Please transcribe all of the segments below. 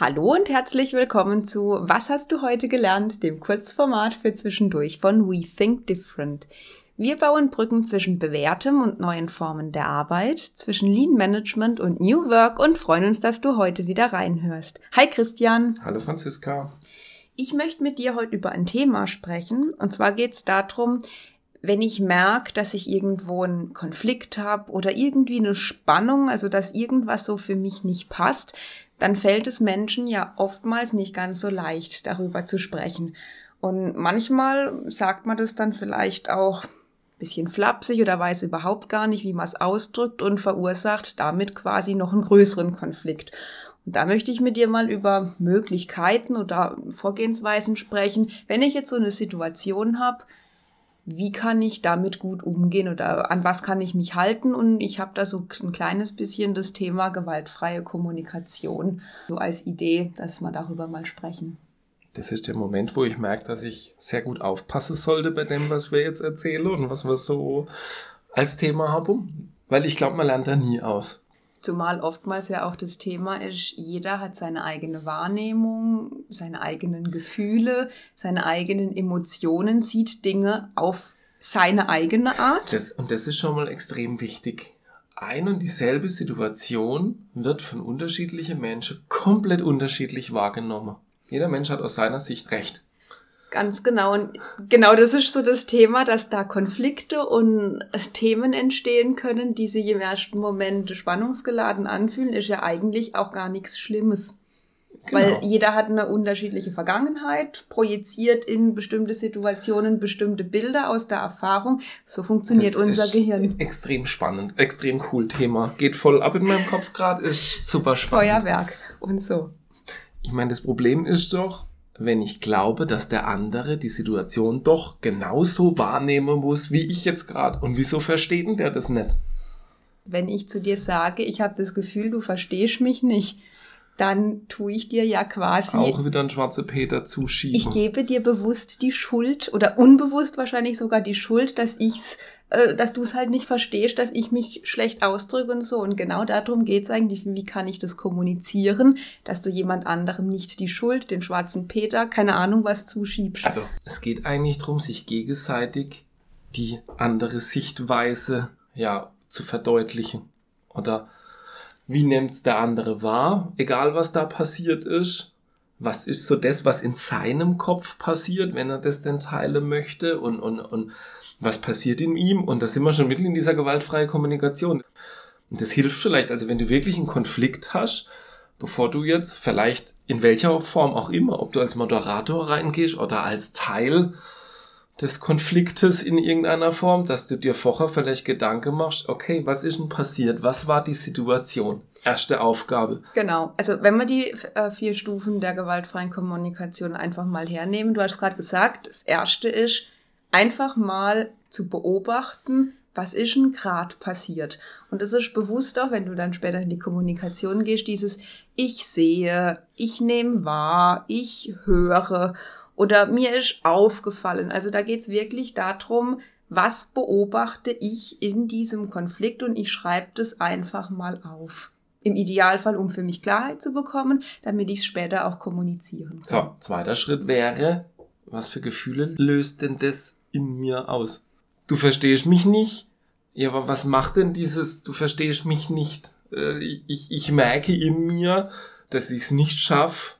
Hallo und herzlich willkommen zu Was hast du heute gelernt, dem Kurzformat für zwischendurch von We Think Different. Wir bauen Brücken zwischen bewährtem und neuen Formen der Arbeit, zwischen Lean Management und New Work und freuen uns, dass du heute wieder reinhörst. Hi Christian. Hallo Franziska. Ich möchte mit dir heute über ein Thema sprechen. Und zwar geht es darum, wenn ich merke, dass ich irgendwo einen Konflikt habe oder irgendwie eine Spannung, also dass irgendwas so für mich nicht passt, dann fällt es Menschen ja oftmals nicht ganz so leicht, darüber zu sprechen. Und manchmal sagt man das dann vielleicht auch ein bisschen flapsig oder weiß überhaupt gar nicht, wie man es ausdrückt und verursacht damit quasi noch einen größeren Konflikt. Und da möchte ich mit dir mal über Möglichkeiten oder Vorgehensweisen sprechen, wenn ich jetzt so eine Situation habe, wie kann ich damit gut umgehen oder an was kann ich mich halten. Und ich habe da so ein kleines bisschen das Thema gewaltfreie Kommunikation so als Idee, dass wir darüber mal sprechen. Das ist der Moment, wo ich merke, dass ich sehr gut aufpassen sollte bei dem, was wir jetzt erzählen und was wir so als Thema haben. Weil ich glaube, man lernt da nie aus. Zumal oftmals ja auch das Thema ist, jeder hat seine eigene Wahrnehmung, seine eigenen Gefühle, seine eigenen Emotionen, sieht Dinge auf seine eigene Art. Das, und das ist schon mal extrem wichtig. Ein und dieselbe Situation wird von unterschiedlichen Menschen komplett unterschiedlich wahrgenommen. Jeder Mensch hat aus seiner Sicht recht. Ganz genau. Und genau das ist so das Thema, dass da Konflikte und Themen entstehen können, die sich im ersten Moment spannungsgeladen anfühlen, ist ja eigentlich auch gar nichts Schlimmes. Genau. Weil jeder hat eine unterschiedliche Vergangenheit, projiziert in bestimmte Situationen bestimmte Bilder aus der Erfahrung. So funktioniert das unser Gehirn. Extrem spannend, extrem cool Thema. Geht voll ab in meinem Kopf gerade, ist super spannend. Feuerwerk und so. Ich meine, das Problem ist doch, wenn ich glaube, dass der andere die Situation doch genauso wahrnehmen muss, wie ich jetzt gerade. Und wieso versteht denn der das nicht? Wenn ich zu dir sage, ich habe das Gefühl, du verstehst mich nicht, dann tue ich dir ja quasi. Auch wieder ein schwarzer Peter zuschieben. Ich gebe dir bewusst die Schuld oder unbewusst wahrscheinlich sogar die Schuld, dass ich's, äh, dass du es halt nicht verstehst, dass ich mich schlecht ausdrücke und so. Und genau darum geht's eigentlich. Wie kann ich das kommunizieren, dass du jemand anderem nicht die Schuld, den schwarzen Peter, keine Ahnung was zuschiebst. Also, es geht eigentlich darum, sich gegenseitig die andere Sichtweise, ja, zu verdeutlichen. Oder wie nimmt's der andere wahr, egal was da passiert ist. Was ist so das, was in seinem Kopf passiert, wenn er das denn teilen möchte und, und, und was passiert in ihm? Und da sind wir schon mitten in dieser gewaltfreien Kommunikation. Und das hilft vielleicht, also wenn du wirklich einen Konflikt hast, bevor du jetzt vielleicht in welcher Form auch immer, ob du als Moderator reingehst oder als Teil des Konfliktes in irgendeiner Form, dass du dir vorher vielleicht Gedanken machst, okay, was ist denn passiert? Was war die Situation? Erste Aufgabe. Genau. Also wenn wir die äh, vier Stufen der gewaltfreien Kommunikation einfach mal hernehmen, du hast gerade gesagt, das erste ist, einfach mal zu beobachten, was ist denn gerade passiert? Und es ist bewusst auch, wenn du dann später in die Kommunikation gehst, dieses Ich sehe, ich nehme wahr, ich höre oder mir ist aufgefallen. Also da geht's wirklich darum, was beobachte ich in diesem Konflikt und ich schreibe das einfach mal auf. Im Idealfall, um für mich Klarheit zu bekommen, damit ich es später auch kommunizieren kann. So, zweiter Schritt wäre, was für Gefühle löst denn das in mir aus? Du verstehst mich nicht. Ja, aber was macht denn dieses, du verstehst mich nicht? Äh, ich, ich merke in mir, dass ich es nicht schaffe,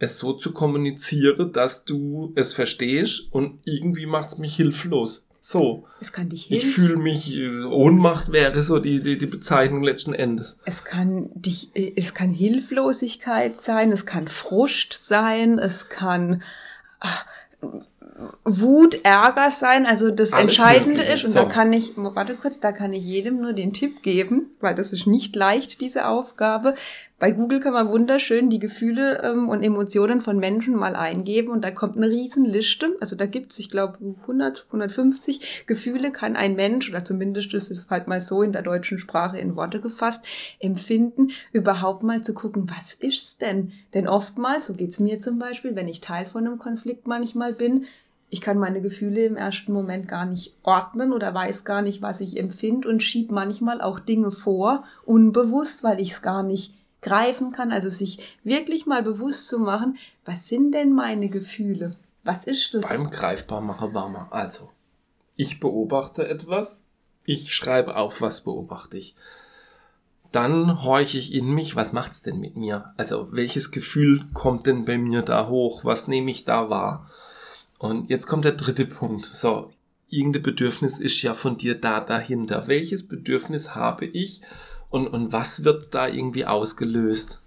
es so zu kommunizieren, dass du es verstehst und irgendwie macht's mich hilflos. So. Es kann dich hilf Ich fühle mich, äh, Ohnmacht wäre so die, die, die Bezeichnung letzten Endes. Es kann dich, äh, es kann Hilflosigkeit sein, es kann Frust sein, es kann, ach, Wut, Ärger sein. Also das Alles Entscheidende Mögliche. ist, und so. da kann ich, warte kurz, da kann ich jedem nur den Tipp geben, weil das ist nicht leicht, diese Aufgabe. Bei Google kann man wunderschön die Gefühle ähm, und Emotionen von Menschen mal eingeben und da kommt eine Riesenliste. Also da gibt's, ich glaube, 100, 150 Gefühle kann ein Mensch, oder zumindest ist es halt mal so in der deutschen Sprache in Worte gefasst, empfinden, überhaupt mal zu gucken, was ist's denn? Denn oftmals, so geht's mir zum Beispiel, wenn ich Teil von einem Konflikt manchmal bin, ich kann meine Gefühle im ersten Moment gar nicht ordnen oder weiß gar nicht, was ich empfinde und schieb manchmal auch Dinge vor, unbewusst, weil ich es gar nicht greifen kann. Also sich wirklich mal bewusst zu machen, was sind denn meine Gefühle? Was ist das? Beim Greifbarmacher warmer. Also, ich beobachte etwas, ich schreibe auf, was beobachte ich. Dann horche ich in mich, was macht's denn mit mir? Also, welches Gefühl kommt denn bei mir da hoch? Was nehme ich da wahr? Und jetzt kommt der dritte Punkt. So, irgendein Bedürfnis ist ja von dir da dahinter. Welches Bedürfnis habe ich und, und was wird da irgendwie ausgelöst?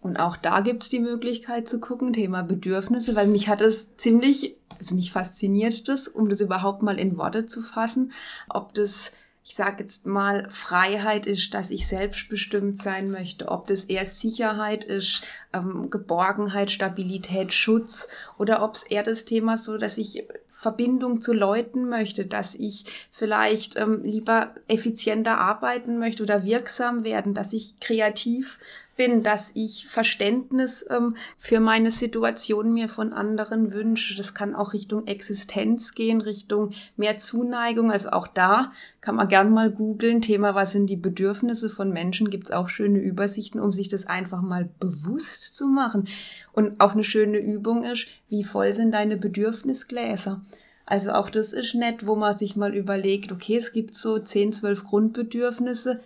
Und auch da gibt's die Möglichkeit zu gucken, Thema Bedürfnisse, weil mich hat es ziemlich, also mich fasziniert das, um das überhaupt mal in Worte zu fassen, ob das ich sage jetzt mal, Freiheit ist, dass ich selbstbestimmt sein möchte, ob das eher Sicherheit ist, ähm, Geborgenheit, Stabilität, Schutz oder ob es eher das Thema so, dass ich Verbindung zu Leuten möchte, dass ich vielleicht ähm, lieber effizienter arbeiten möchte oder wirksam werden, dass ich kreativ bin, dass ich Verständnis ähm, für meine Situation mir von anderen wünsche. Das kann auch Richtung Existenz gehen, Richtung mehr Zuneigung. Also auch da kann man gern mal googeln. Thema, was sind die Bedürfnisse von Menschen? Gibt es auch schöne Übersichten, um sich das einfach mal bewusst zu machen. Und auch eine schöne Übung ist, wie voll sind deine Bedürfnisgläser? Also auch das ist nett, wo man sich mal überlegt, okay, es gibt so 10, 12 Grundbedürfnisse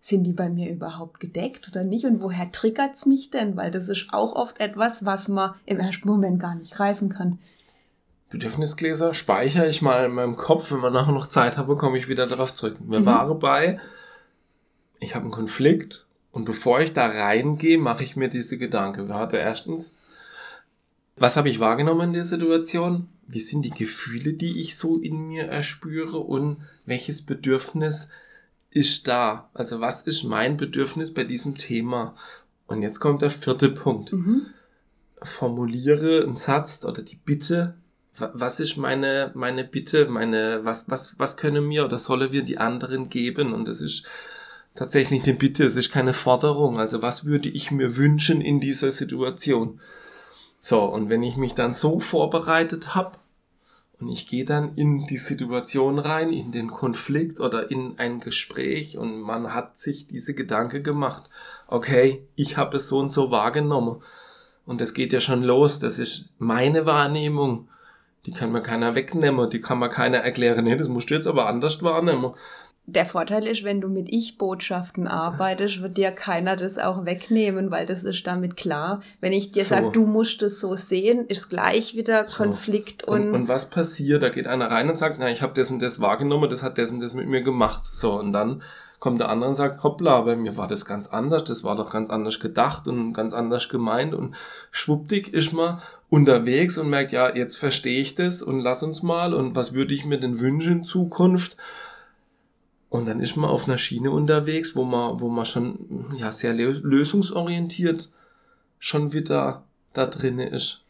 sind die bei mir überhaupt gedeckt oder nicht und woher triggert's mich denn? Weil das ist auch oft etwas, was man im ersten Moment gar nicht greifen kann. Bedürfnisgläser speichere ich mal in meinem Kopf, wenn wir nachher noch Zeit haben, komme ich wieder darauf zurück. Wir mhm. waren bei, ich habe einen Konflikt und bevor ich da reingehe, mache ich mir diese Gedanken. Wir hatten erstens, was habe ich wahrgenommen in der Situation? Wie sind die Gefühle, die ich so in mir erspüre und welches Bedürfnis ist da? Also was ist mein Bedürfnis bei diesem Thema? Und jetzt kommt der vierte Punkt. Mhm. Formuliere einen Satz oder die Bitte. Was ist meine, meine Bitte, meine, was, was, was können mir oder sollen wir die anderen geben? Und das ist tatsächlich eine Bitte, es ist keine Forderung. Also was würde ich mir wünschen in dieser Situation? So, und wenn ich mich dann so vorbereitet habe, und ich gehe dann in die Situation rein, in den Konflikt oder in ein Gespräch und man hat sich diese Gedanke gemacht, okay, ich habe es so und so wahrgenommen. Und das geht ja schon los, das ist meine Wahrnehmung. Die kann mir keiner wegnehmen, die kann mir keiner erklären, nee, das musst du jetzt aber anders wahrnehmen. Der Vorteil ist, wenn du mit Ich-Botschaften arbeitest, wird dir keiner das auch wegnehmen, weil das ist damit klar. Wenn ich dir so. sage, du musst es so sehen, ist gleich wieder so. Konflikt und, und, und. was passiert? Da geht einer rein und sagt, na, ich habe das und das wahrgenommen, das hat das und das mit mir gemacht. So, und dann kommt der andere und sagt, hoppla, bei mir war das ganz anders, das war doch ganz anders gedacht und ganz anders gemeint und schwuppdig ist man unterwegs und merkt, ja, jetzt verstehe ich das und lass uns mal und was würde ich mir denn wünschen in Zukunft? Und dann ist man auf einer Schiene unterwegs, wo man, wo man schon ja sehr lösungsorientiert schon wieder da drinne ist.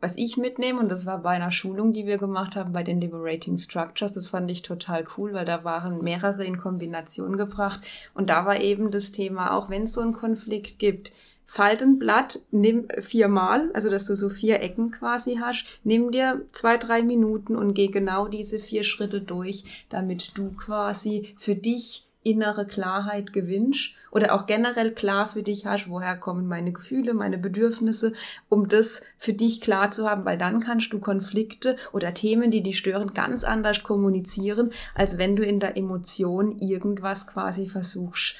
Was ich mitnehme, und das war bei einer Schulung, die wir gemacht haben bei den Liberating Structures, das fand ich total cool, weil da waren mehrere in Kombination gebracht. Und da war eben das Thema, auch wenn es so einen Konflikt gibt, Faltenblatt, nimm viermal, also dass du so vier Ecken quasi hast, nimm dir zwei, drei Minuten und geh genau diese vier Schritte durch, damit du quasi für dich innere Klarheit gewinnst oder auch generell klar für dich hast, woher kommen meine Gefühle, meine Bedürfnisse, um das für dich klar zu haben, weil dann kannst du Konflikte oder Themen, die dich stören, ganz anders kommunizieren, als wenn du in der Emotion irgendwas quasi versuchst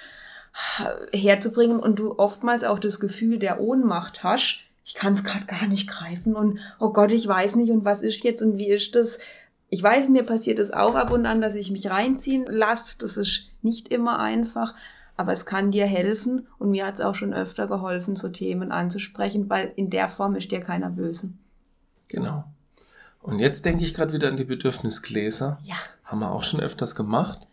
herzubringen und du oftmals auch das Gefühl der Ohnmacht hast, ich kann es gerade gar nicht greifen und oh Gott, ich weiß nicht und was ist jetzt und wie ist das? Ich weiß, mir passiert es auch ab und an, dass ich mich reinziehen lasse. Das ist nicht immer einfach, aber es kann dir helfen und mir hat es auch schon öfter geholfen, so Themen anzusprechen, weil in der Form ist dir keiner böse. Genau. Und jetzt denke ich gerade wieder an die Bedürfnisgläser. Ja. Haben wir auch schon öfters gemacht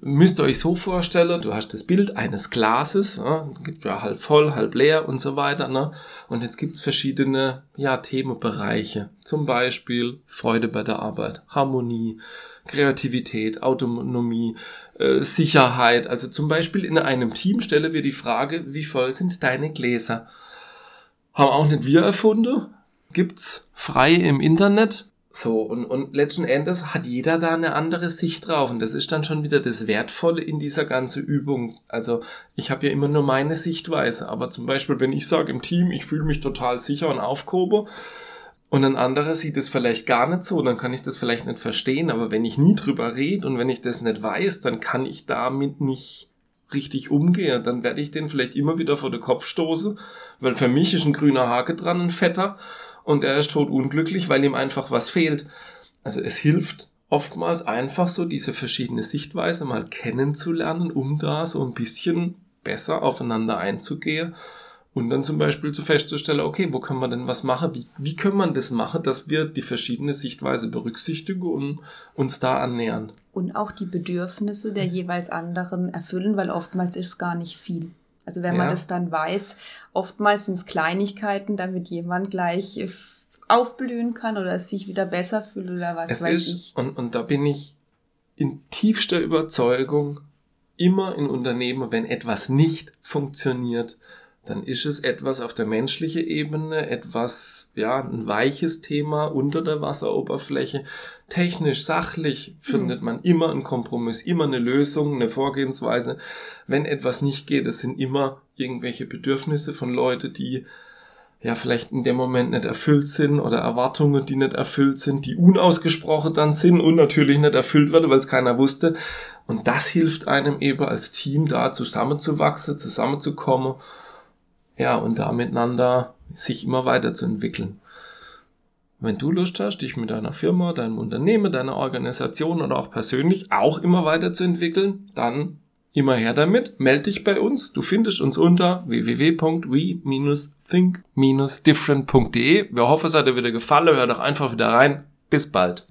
müsst ihr euch so vorstellen, du hast das Bild eines Glases, ja, gibt ja halb voll, halb leer und so weiter. Ne? Und jetzt gibt's verschiedene ja, Themenbereiche, zum Beispiel Freude bei der Arbeit, Harmonie, Kreativität, Autonomie, äh, Sicherheit. Also zum Beispiel in einem Team stellen wir die Frage, wie voll sind deine Gläser? Haben auch nicht wir erfunden, gibt's frei im Internet So, und, und letzten Endes hat jeder da eine andere Sicht drauf. Und das ist dann schon wieder das Wertvolle in dieser ganzen Übung. Also ich habe ja immer nur meine Sichtweise. Aber zum Beispiel, wenn ich sage im Team, ich fühle mich total sicher und aufgehoben, und ein anderer sieht es vielleicht gar nicht so, dann kann ich das vielleicht nicht verstehen. Aber wenn ich nie drüber rede und wenn ich das nicht weiß, dann kann ich damit nicht richtig umgehen. Dann werde ich den vielleicht immer wieder vor den Kopf stoßen, weil für mich ist ein grüner Hake dran, ein fetter und er ist tot unglücklich, weil ihm einfach was fehlt. Also es hilft oftmals einfach so diese verschiedene Sichtweise mal kennenzulernen, um da so ein bisschen besser aufeinander einzugehen und dann zum Beispiel zu festzustellen, okay, wo können wir denn was machen? Wie, wie können man das machen, dass wir die verschiedene Sichtweise berücksichtigen und uns da annähern? Und auch die Bedürfnisse der jeweils anderen erfüllen, weil oftmals ist es gar nicht viel. Also wenn man das dann weiß, oftmals sind es Kleinigkeiten, damit jemand gleich äh, aufblühen kann oder sich wieder besser fühlt oder was es weiß ist, ich. Und, und da bin ich in tiefster Überzeugung immer in Unternehmen, wenn etwas nicht funktioniert, dann ist es etwas auf der menschlichen Ebene, etwas, ja, ein weiches Thema unter der Wasseroberfläche. Technisch, sachlich findet mhm. man immer einen Kompromiss, immer eine Lösung, eine Vorgehensweise. Wenn etwas nicht geht, es sind immer irgendwelche Bedürfnisse von Leuten, die ja vielleicht in dem Moment nicht erfüllt sind oder Erwartungen, die nicht erfüllt sind, die unausgesprochen dann sind und natürlich nicht erfüllt werden, weil es keiner wusste. Und das hilft einem eben als Team da zusammenzuwachsen, zusammenzukommen ja, und da miteinander sich immer weiterzuentwickeln. Wenn du Lust hast, dich mit deiner Firma, deinem Unternehmen, deiner Organisation oder auch persönlich auch immer weiterzuentwickeln, dann immer her damit, melde dich bei uns. Du findest uns unter www.we-think-different.de. Wir hoffen, es hat dir wieder gefallen. Hör doch einfach wieder rein. Bis bald.